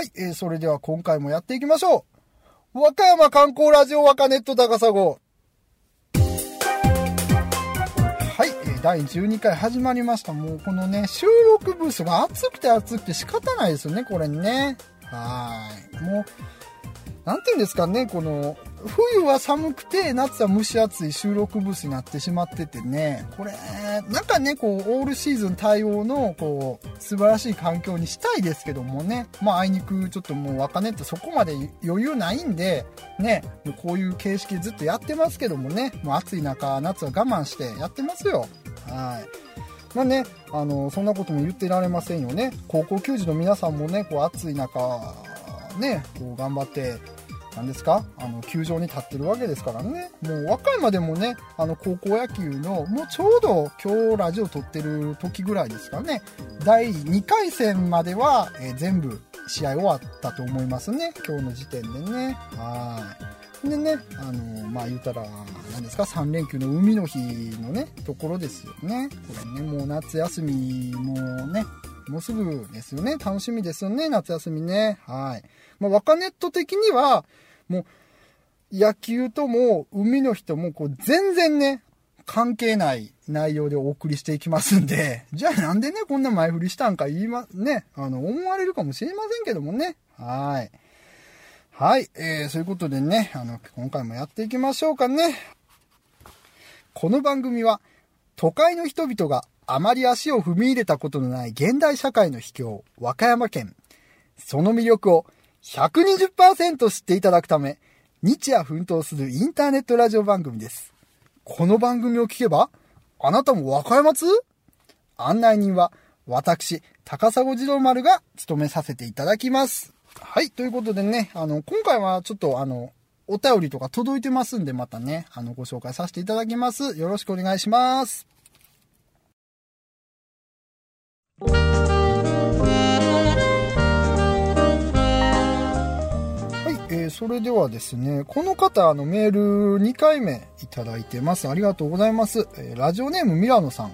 はい、えー、それでは今回もやっていきましょう。和歌山観光ラジオ和歌ネット高砂。はい、えー、第12回始まりました。もうこのね、収録ブースが暑くて暑くて仕方ないですよね、これね。はい。もう、なんて言うんですかね、この、冬は寒くて、夏は蒸し暑い収録ブースになってしまっててね、これ、なんかね、こう、オールシーズン対応の、こう、素晴らしい環境にしたいですけどもね、まあ、あいにく、ちょっともう、若根ってそこまで余裕ないんで、ね、もうこういう形式ずっとやってますけどもね、もう暑い中、夏は我慢してやってますよ。はい。まあね、あの、そんなことも言ってられませんよね。高校球児の皆さんもね、こう、暑い中、ね、こう、頑張って、何ですか？あの、球場に立ってるわけですからね。もう和歌山でもね、あの、高校野球の、もうちょうど今日ラジオ撮ってる時ぐらいですかね。第2回戦までは、えー、全部試合終わったと思いますね。今日の時点でね。はい。でね、あの、まあ言うたら、何ですか、3連休の海の日のね、ところですよね。これね、もう夏休みもね、もうすぐですよね。楽しみですよね、夏休みね。はい。まあ、若ネット的には、もう、野球とも海の日ともこう全然ね、関係ない内容でお送りしていきますんで、じゃあなんでね、こんな前振りしたんか言いま、ね、あの、思われるかもしれませんけどもね。はい。はい、えー、そういうことでね、あの、今回もやっていきましょうかね。この番組は、都会の人々があまり足を踏み入れたことのない現代社会の秘境、和歌山県。その魅力を120%知っていただくため、日夜奮闘するインターネットラジオ番組です。この番組を聞けば、あなたも和歌山通？案内人は、私、高砂次郎丸が務めさせていただきます。はい、ということでね、あの、今回はちょっとあの、お便りとか届いてますんで、またね、あの、ご紹介させていただきます。よろしくお願いします。はいえー、それではですね、この方、あの、メール2回目いただいてます。ありがとうございます。えー、ラジオネームミラノさん。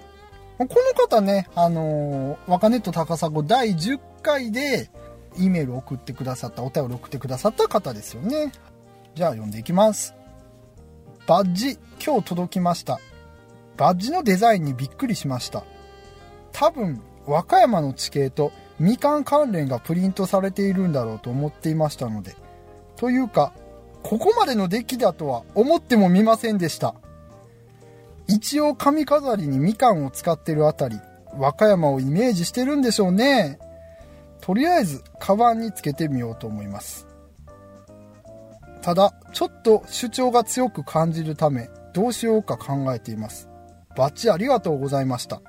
この方ね、あのー、若ネット高砂第10回で、E メール送ってくださった、お便り送ってくださった方ですよね。じゃあ読んでいきます。バッジ、今日届きました。バッジのデザインにびっくりしました。多分、和歌山の地形とみかん関連がプリントされているんだろうと思っていましたので、というか、ここまでの出来だとは思ってもみませんでした。一応髪飾りにみかんを使ってるあたり、和歌山をイメージしてるんでしょうね。とりあえず、カバンにつけてみようと思います。ただ、ちょっと主張が強く感じるため、どうしようか考えています。バッチありがとうございました。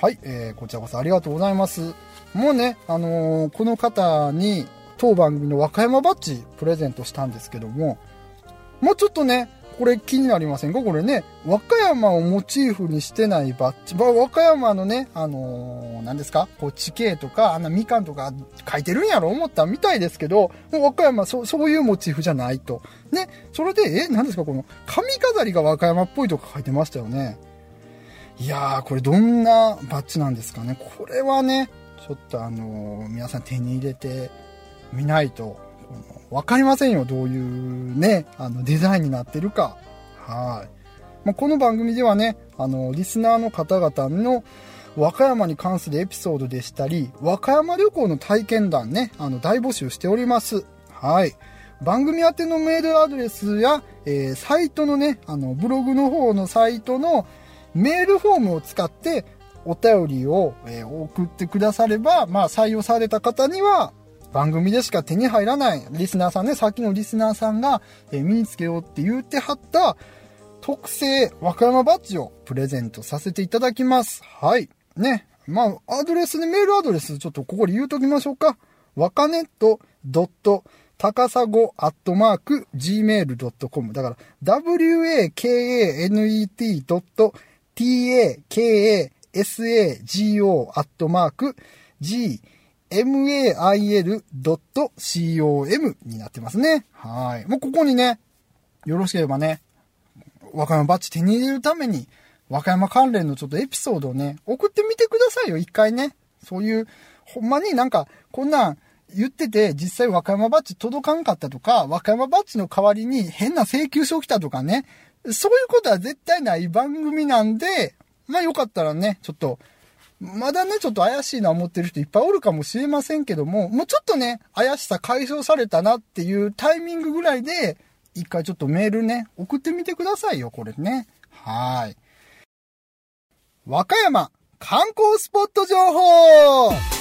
はい、えー、こちらこそありがとうございます。もうね、あのー、この方に、当番組の和歌山バッジプレゼントしたんですけども、もうちょっとね、これ気になりませんか？これね、和歌山をモチーフにしてないバッジ。和歌山のね、あのー、何ですか？こう地形とか、あんなみかんとか書いてるんやろ思ったみたいですけど、もう和歌山そ、そういうモチーフじゃないと。ね、それで、え、何ですか？この髪飾りが和歌山っぽいとか書いてましたよね。いやー、これどんなバッジなんですかね。これはね、ちょっとあのー、皆さん手に入れて、見ないと、わかりませんよ、どういうね、あの、デザインになってるか。はい。まあ、この番組ではね、あの、リスナーの方々の和歌山に関するエピソードでしたり、和歌山旅行の体験談ね、あの、大募集しております。はい。番組宛てのメールアドレスや、えー、サイトのね、あの、ブログの方のサイトのメールフォームを使って、お便りを、え、送ってくだされば、まあ、採用された方には、番組でしか手に入らないリスナーさんね、さっきのリスナーさんが、え身につけようって言ってはった特製和歌山バッジをプレゼントさせていただきます。はい。ね。まあ、アドレスね、メールアドレスちょっとここで言うときましょうか。わかねっとドット高砂アットマーク gmail.com だから wakanet.com takasago.gmail.com になってますね。はい。もうここにね、よろしければね、和歌山バッジ手に入れるために、和歌山関連のちょっとエピソードをね、送ってみてくださいよ、一回ね。そういう、ほんまになんか、こんなん、言ってて、実際和歌山バッジ届かんかったとか、和歌山バッジの代わりに変な請求書来たとかね、そういうことは絶対ない番組なんで、まあよかったらね、ちょっと、まだね、ちょっと怪しいな思ってる人いっぱいおるかもしれませんけども、もうちょっとね、怪しさ解消されたなっていうタイミングぐらいで、一回ちょっとメールね、送ってみてくださいよ、これね。はい。和歌山観光スポット情報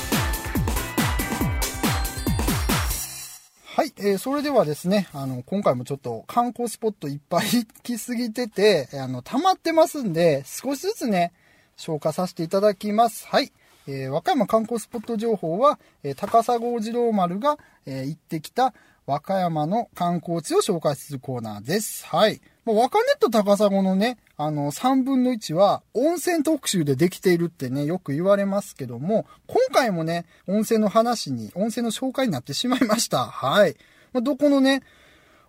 はい、えー、それではですね、あの、今回もちょっと観光スポットいっぱい行きすぎてて、あの、溜まってますんで、少しずつね、消化させていただきます。はい。えー、和歌山観光スポット情報は、えー、高砂二郎丸が、えー、行ってきた和歌山の観光地を紹介するコーナーです。はい。もう和歌ネット高砂のね、あの、3分の1は温泉特集でできているってね、よく言われますけども、今回もね、温泉の話に、温泉の紹介になってしまいました。はい。まあ、どこのね、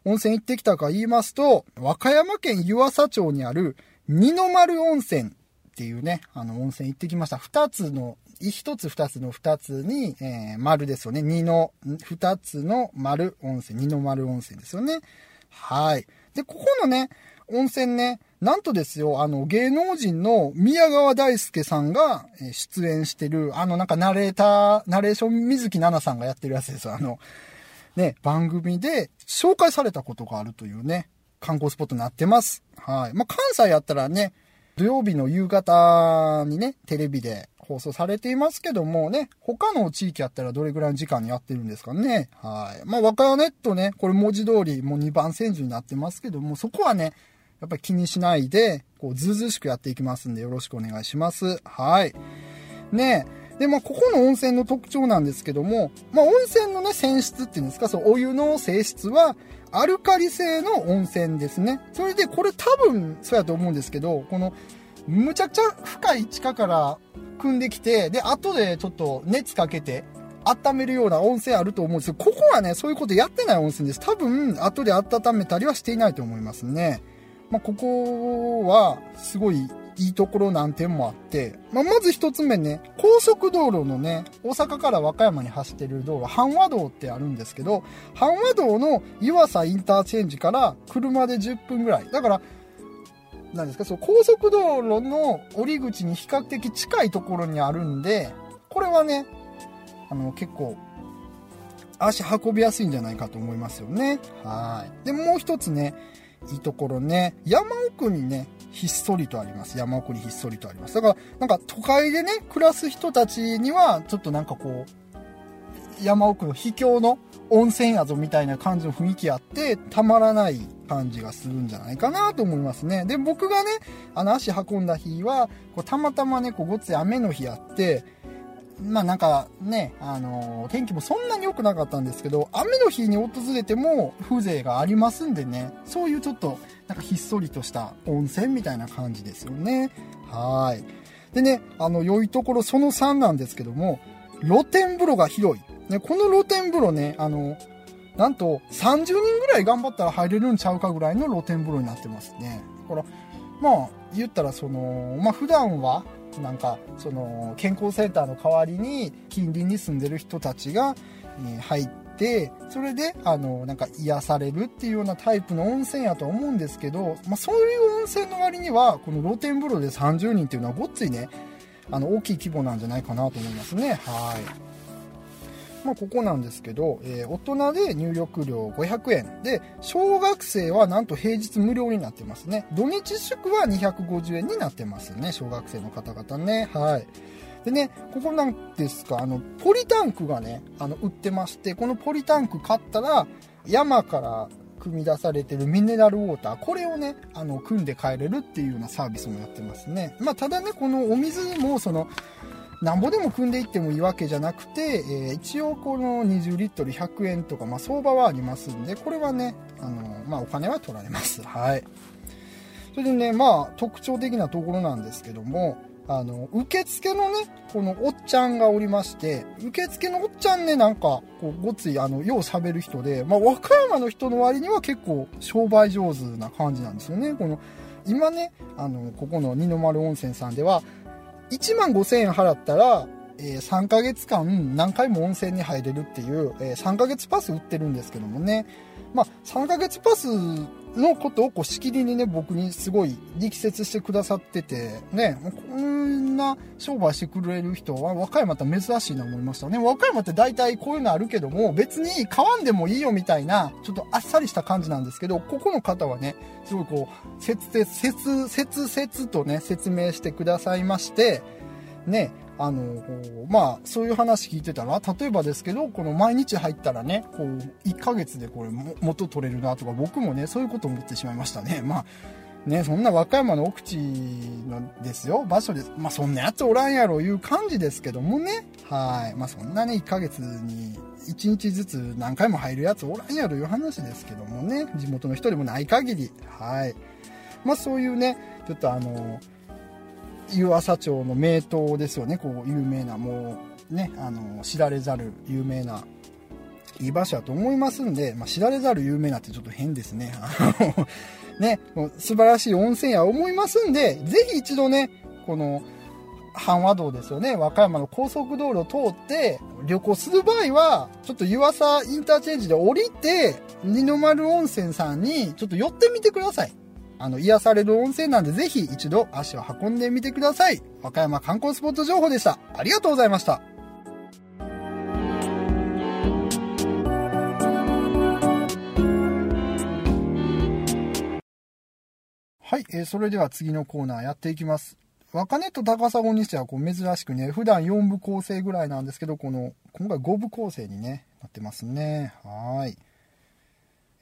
温泉行ってきたか言いますと、和歌山県湯浅町にある二の丸温泉っていうね、あの温泉行ってきました。二つの、一つ二つの二つに、えー、丸ですよね。二の、二つの丸温泉、二の丸温泉ですよね。はい。で、ここのね、温泉ね、なんとですよ、あの、芸能人の宮川大輔さんが出演してる、あの、なんかナレーター、ナレーション水木奈々さんがやってるやつですよ。あの、ね、番組で紹介されたことがあるというね、観光スポットになってます。はい。まあ、関西やったらね、土曜日の夕方にね、テレビで放送されていますけどもね、他の地域やったらどれぐらいの時間にやってるんですかね。はい。まあ、和歌山ネットね、これ文字通りもう2番線時になってますけども、そこはね、やっぱり気にしないで、こう、ずうずうしくやっていきますんで、よろしくお願いします。はい。ねで、まあ、ここの温泉の特徴なんですけども、まあ、温泉のね、泉質っていうんですか、そう、お湯の性質は、アルカリ性の温泉ですね。それで、これ多分、そうやと思うんですけど、この、むちゃくちゃ深い地下から汲んできて、で、後でちょっと熱かけて、温めるような温泉あると思うんですけど、ここはね、そういうことやってない温泉です。多分、後で温めたりはしていないと思いますね。まあ、ここは、すごいいいところ何点もあって、まあ、まず一つ目ね、高速道路のね、大阪から和歌山に走ってる道路、阪和道ってあるんですけど、阪和道の湯浅インターチェンジから車で10分ぐらい。だから、なんですか、そう、高速道路の降り口に比較的近いところにあるんで、これはね、あの、結構、足運びやすいんじゃないかと思いますよね。はい。で、もう一つね、いいところね、山奥にね、ひっそりとあります。山奥にひっそりとあります。だから、なんか都会でね、暮らす人たちには、ちょっとなんかこう、山奥の秘境の温泉宿みたいな感じの雰囲気あって、たまらない感じがするんじゃないかなと思いますね。で、僕がね、あの足運んだ日は、こうたまたまね、こうごつい雨の日あって、まあなんかね、あのー、天気もそんなに良くなかったんですけど、雨の日に訪れても風情がありますんでね、そういうちょっと、なんかひっそりとした温泉みたいな感じですよね。はい。でね、あの、良いところその3なんですけども、露天風呂が広い。ね、この露天風呂ね、あの、なんと30人ぐらい頑張ったら入れるんちゃうかぐらいの露天風呂になってますね。だから、まあ、言ったらその、まあ普段はなんかその健康センターの代わりに近隣に住んでる人たちが入ってそれであのなんか癒されるっていうようなタイプの温泉やと思うんですけど、まあ、そういう温泉の割にはこの露天風呂で30人っていうのはごっついねあの大きい規模なんじゃないかなと思いますねはい。まあ、ここなんですけど、えー、大人で入浴料500円で、小学生はなんと平日無料になってますね。土日祝は250円になってますね。小学生の方々ね。はい。でね、ここなんですか、あの、ポリタンクがね、あの、売ってまして、このポリタンク買ったら、山から組み出されてるミネラルウォーター、これをね、あの、組んで帰れるっていうようなサービスもやってますね。まあ、ただね、このお水も、その、なんぼでも組んでいってもいいわけじゃなくて、えー、一応この20リットル100円とか、まあ、相場はありますんで、これはね、あの、まあ、お金は取られます。はい。それでね、まあ、特徴的なところなんですけども、あの、受付のね、このおっちゃんがおりまして、受付のおっちゃんね、なんか、こう、ごつい、あの、よう喋る人で、まあ、和歌山の人の割には結構商売上手な感じなんですよね。この、今ね、あの、ここの二の丸温泉さんでは、1万5000円払ったら、えー、3ヶ月間何回も温泉に入れるっていう、えー、3ヶ月パス売ってるんですけどもね。まあ、3ヶ月パスのことをこうしきりにね、僕にすごい力説してくださってて、ね、こんな商売してくれる人は和歌山って珍しいな思いましたね。和歌山って大体こういうのあるけども、別に買わんでもいいよみたいな、ちょっとあっさりした感じなんですけど、ここの方はね、すごいこう、切々、切、切々とね、説明してくださいまして、ね、あの、まあ、そういう話聞いてたら、例えばですけど、この毎日入ったらね、こう、1ヶ月でこれ元取れるなとか、僕もね、そういうこと思ってしまいましたね。まあ、ね、そんな和歌山の奥地なんですよ、場所です。まあ、そんなやつおらんやろいう感じですけどもね。はい。まあ、そんなね、1ヶ月に1日ずつ何回も入るやつおらんやろいう話ですけどもね。地元の人でもない限り。はい。まあ、そういうね、ちょっとあの、湯浅町の名湯ですよね、こう、有名な、もう、ね、あの、知られざる有名な、いい場所だと思いますんで、まあ、知られざる有名なってちょっと変ですね。ね、素晴らしい温泉や思いますんで、ぜひ一度ね、この、阪和道ですよね。和歌山の高速道路を通って旅行する場合は、ちょっと湯浅インターチェンジで降りて、二の丸温泉さんにちょっと寄ってみてください。あの、癒される温泉なんで、ぜひ一度足を運んでみてください。和歌山観光スポット情報でした。ありがとうございました。はい、えー、それでは次のコーナーやっていきます。若根と高砂にしてはこう珍しくね、普段4部構成ぐらいなんですけど、この、今回5部構成にね、なってますね。はい。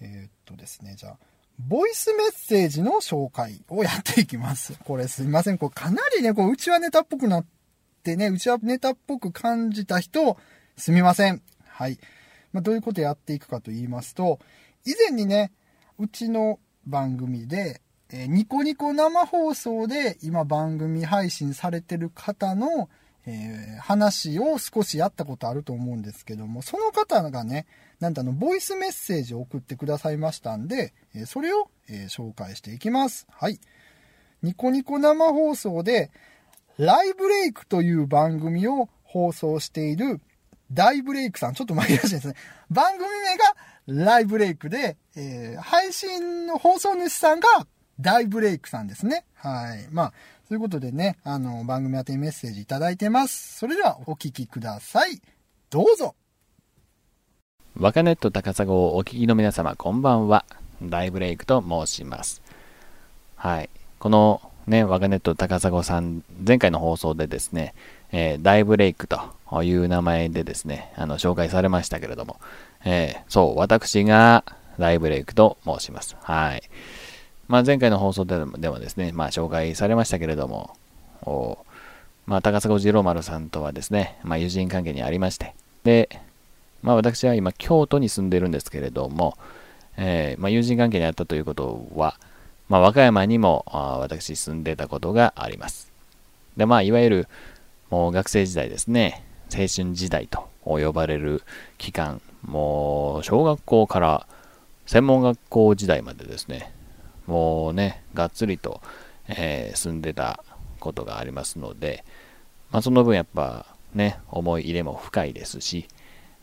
えー、っとですね、じゃあ、ボイスメッセージの紹介をやっていきます。これすいません。これかなりね、こう、うちはネタっぽくなってね、うちはネタっぽく感じた人、すみません。はい。まあ、どういうことやっていくかと言いますと、以前にね、うちの番組で、えー、ニコニコ生放送で今番組配信されてる方の、えー、話を少しやったことあると思うんですけども、その方がね、なんとあの、ボイスメッセージを送ってくださいましたんで、えー、それを、えー、紹介していきます。はい。ニコニコ生放送で、ライブレイクという番組を放送している大ブレイクさん、ちょっと紛らわしいですね。番組名がライブレイクで、えー、配信の放送主さんが大ブレイクさんですね。はい。まあ、ということでね、あの、番組宛てにメッセージいただいてます。それではお聞きください。どうぞ。若ネット高砂をお聞きの皆様、こんばんは。大ブレイクと申します。はい。このね、若ネット高砂さん、前回の放送でですね、えー、大ブレイクという名前でですね、あの、紹介されましたけれども、えー、そう、私が大ブレイクと申します。はい。まあ、前回の放送でもですね、まあ、紹介されましたけれども、おまあ、高砂次郎丸さんとはですね、まあ、友人関係にありまして、で、まあ、私は今、京都に住んでるんですけれども、えー、まあ、友人関係にあったということは、まあ、和歌山にも私住んでたことがあります。で、まあ、いわゆる、もう学生時代ですね、青春時代と呼ばれる期間、もう小学校から専門学校時代までですね、もうね、がっつりと、えー、住んでたことがありますので、まあ、その分やっぱね、思い入れも深いですし、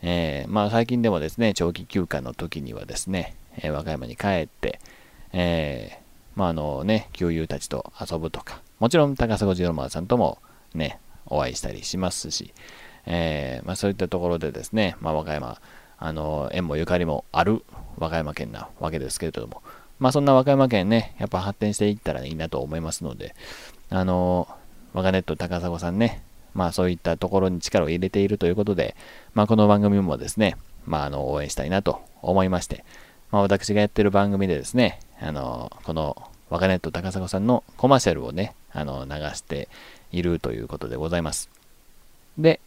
えー、まあ最近でもですね、長期休暇の時にはですね、えー、和歌山に帰って、え、まああのね、旧友たちと遊ぶとか、もちろん高砂次郎丸さんともね、お会いしたりしますし、え、まあそういったところでですね、ま和歌山、あの、縁もゆかりもある和歌山県なわけですけれども、まあそんな和歌山県ね、やっぱ発展していったらいいなと思いますので、あの、我がネット高砂さんね、まあそういったところに力を入れているということで、まあこの番組もですね、まああの応援したいなと思いまして、まあ私がやってる番組でですね、あの、この我がネット高砂さんのコマーシャルをね、あの流しているということでございます。で、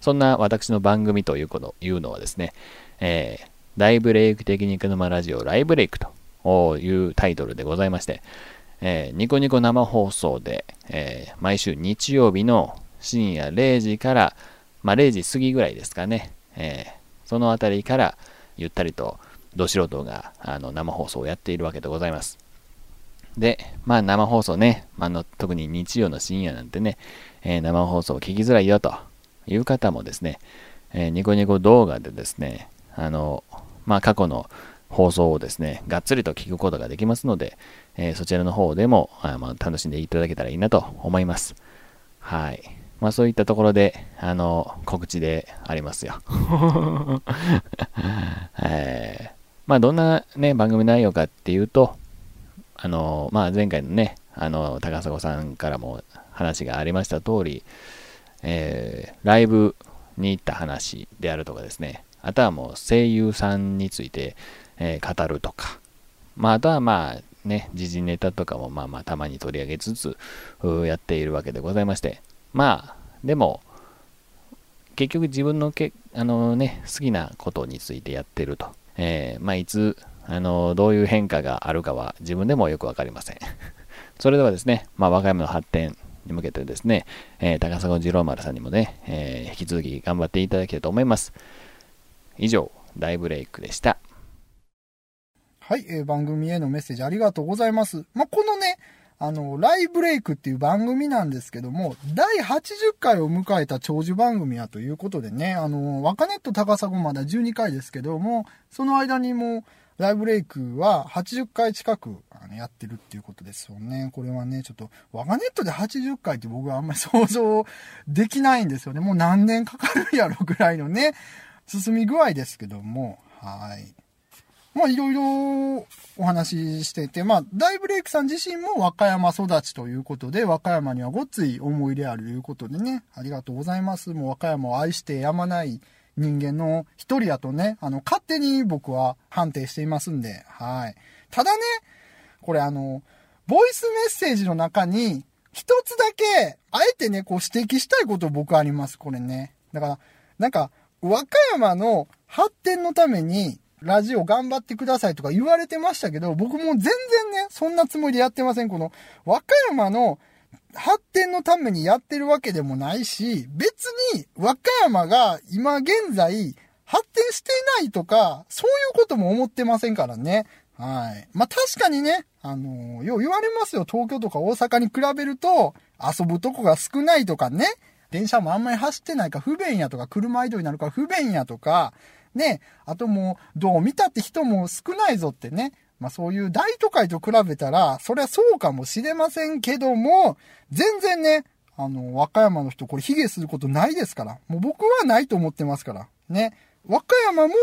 そんな私の番組というこというのはですね、えー、大ブレイク的肉沼ラジオライブレイクとというタイトルでございまして、えー、ニコニコ生放送で、えー、毎週日曜日の深夜0時から、まあ、0時過ぎぐらいですかね、えー、そのあたりからゆったりとど素人があの生放送をやっているわけでございます。で、まあ生放送ね、あの特に日曜の深夜なんてね、えー、生放送を聞きづらいよという方もですね、えー、ニコニコ動画でですね、あの、まあ過去の放送をですね、がっつりと聞くことができますので、えー、そちらの方でもあ、まあ、楽しんでいただけたらいいなと思います。はい。まあそういったところで、あの、告知でありますよ。えー、まあどんなね、番組内容かっていうと、あの、まあ前回のね、あの、高砂さんからも話がありました通り、えー、ライブに行った話であるとかですね、あとはもう声優さんについて、えー、語るとか、まあ、あとはまあね、時事ネタとかもまあまあたまに取り上げつつやっているわけでございまして、まあ、でも、結局自分のけあの、ね、好きなことについてやってると。えー、まあ、いつ、あの、どういう変化があるかは自分でもよくわかりません。それではですね、まあ、和歌山の発展に向けてですね、えー、高砂次郎丸さんにもね、えー、引き続き頑張っていただきたいと思います。以上、大ブレイクでした。はい、えー、番組へのメッセージありがとうございます。まあ、このね、あの、ライブレイクっていう番組なんですけども、第80回を迎えた長寿番組やということでね、あの、若ネット高砂まだ12回ですけども、その間にも、ライブレイクは80回近くやってるっていうことですよね。これはね、ちょっと、若ネットで80回って僕はあんまり想像できないんですよね。もう何年かかるやろぐらいのね、進み具合ですけども、はい。まあいろいろお話ししてて、まあ大ブレイクさん自身も和歌山育ちということで、和歌山にはごっつい思い入れあるということでね、ありがとうございます。もう和歌山を愛してやまない人間の一人やとね、あの、勝手に僕は判定していますんで、はい。ただね、これあの、ボイスメッセージの中に、一つだけ、あえてね、こう指摘したいこと僕あります、これね。だから、なんか、和歌山の発展のために、ラジオ頑張ってくださいとか言われてましたけど、僕も全然ね、そんなつもりでやってません。この、和歌山の発展のためにやってるわけでもないし、別に和歌山が今現在発展していないとか、そういうことも思ってませんからね。はい。まあ、確かにね、あのー、よう言われますよ。東京とか大阪に比べると、遊ぶとこが少ないとかね。電車もあんまり走ってないか不便やとか、車移動になるか不便やとか、ね、あともう、どう見たって人も少ないぞってね。まあそういう大都会と比べたら、そりゃそうかもしれませんけども、全然ね、あの、和歌山の人これ卑下することないですから。もう僕はないと思ってますから。ね。和歌山も、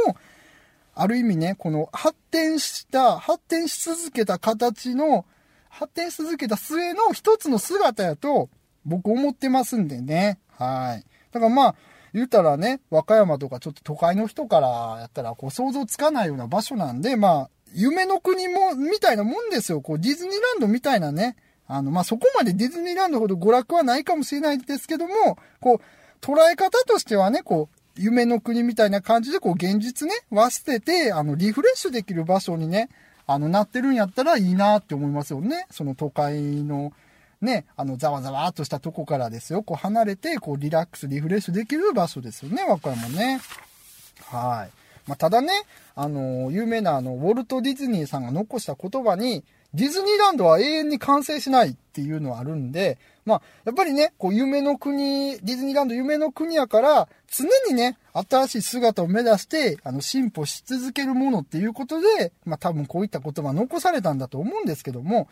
ある意味ね、この発展した、発展し続けた形の、発展し続けた末の一つの姿やと、僕思ってますんでね。はい。だからまあ、言ったらね、和歌山とかちょっと都会の人からやったら、こう想像つかないような場所なんで、まあ、夢の国も、みたいなもんですよ。こう、ディズニーランドみたいなね。あの、まあ、そこまでディズニーランドほど娯楽はないかもしれないですけども、こう、捉え方としてはね、こう、夢の国みたいな感じで、こう、現実ね、忘れて、あの、リフレッシュできる場所にね、あの、なってるんやったらいいなって思いますよね。その都会の、ね、あの、ざわざわっとしたとこからですよ、こう離れて、こうリラックス、リフレッシュできる場所ですよね、和歌山ね。はい。まあ、ただね、あの、有名なあの、ウォルト・ディズニーさんが残した言葉に、ディズニーランドは永遠に完成しないっていうのはあるんで、まあ、やっぱりね、こう、夢の国、ディズニーランド夢の国やから、常にね、新しい姿を目指して、あの、進歩し続けるものっていうことで、まあ、多分こういった言葉残されたんだと思うんですけども、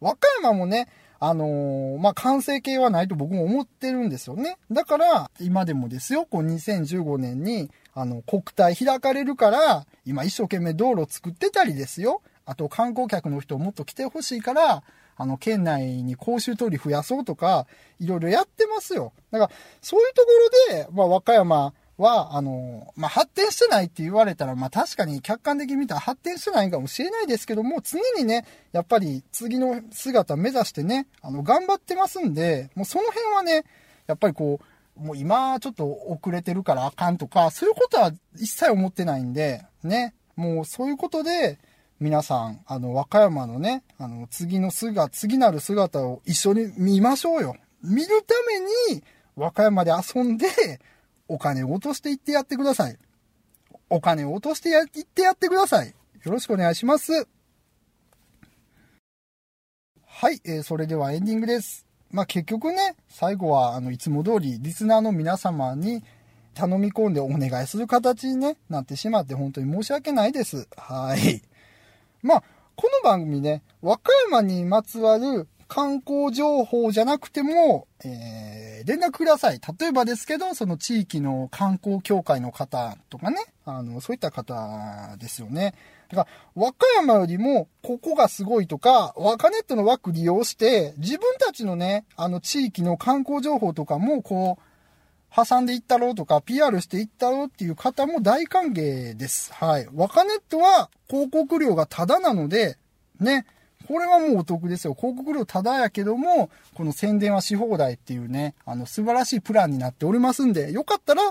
和歌山もね、あのー、まあ、完成形はないと僕も思ってるんですよね。だから、今でもですよ、こう2015年に、あの、国体開かれるから、今一生懸命道路作ってたりですよ。あと観光客の人をもっと来てほしいから、あの、県内に公衆通り増やそうとか、いろいろやってますよ。だから、そういうところで、まあ、和歌山、は、あの、まあ、発展してないって言われたら、まあ、確かに客観的に見たら発展してないかもしれないですけども、常にね、やっぱり次の姿目指してね、あの、頑張ってますんで、もうその辺はね、やっぱりこう、もう今ちょっと遅れてるからあかんとか、そういうことは一切思ってないんで、ね、もうそういうことで、皆さん、あの、和歌山のね、あの、次の姿、次なる姿を一緒に見ましょうよ。見るために、和歌山で遊んで、お金を落としていってやってください。お金を落としてやってやってください。よろしくお願いします。はい、えーそれではエンディングです。まあ、結局ね、最後は、あの、いつも通り、リスナーの皆様に頼み込んでお願いする形に、ね、なってしまって、本当に申し訳ないです。はい。まあ、この番組ね、和歌山にまつわる観光情報じゃなくても、えー、連絡ください。例えばですけど、その地域の観光協会の方とかね、あの、そういった方ですよね。だから、和歌山よりも、ここがすごいとか、ワカネットの枠利用して、自分たちのね、あの、地域の観光情報とかも、こう、挟んでいったろうとか、PR していったろうっていう方も大歓迎です。はい。ワカネットは広告料がタダなので、ね、これはもうお得ですよ。広告料タダやけども、この宣伝はし放題っていうね、あの、素晴らしいプランになっておりますんで、よかったら、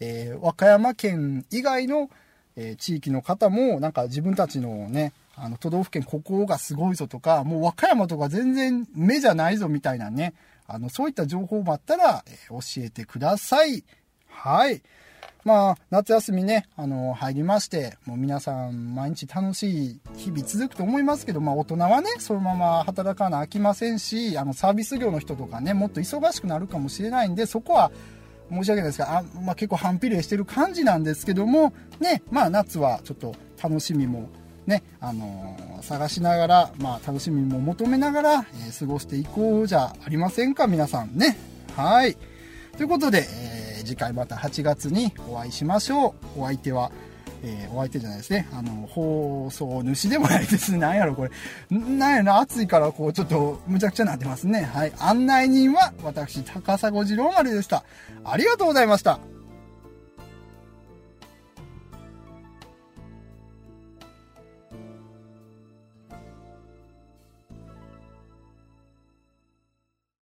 えー和歌山県以外の、えー地域の方も、なんか自分たちのね、あの、都道府県ここがすごいぞとか、もう和歌山とか全然目じゃないぞみたいなね、あの、そういった情報もあったら、えー教えてください。はい。まあ、夏休みね、あの、入りまして、もう皆さん毎日楽しい日々続くと思いますけど、まあ大人はね、そのまま働かなあきませんし、あの、サービス業の人とかね、もっと忙しくなるかもしれないんで、そこは申し訳ないですが、あまあ結構反比例してる感じなんですけども、ね、まあ夏はちょっと楽しみもね、あのー探しながら、まあ楽しみも求めながら、えー過ごしていこうじゃありませんか、皆さんね。はい。ということで、えー次回また8月にお会いしましょう。お相手は、えーお相手じゃないですね。あの、放送主でもないですね。なんやろ、これ。なんやろ、暑いから、こう、ちょっと、むちゃくちゃなってますね。はい。案内人は、私、高砂次郎丸でした。ありがとうございました。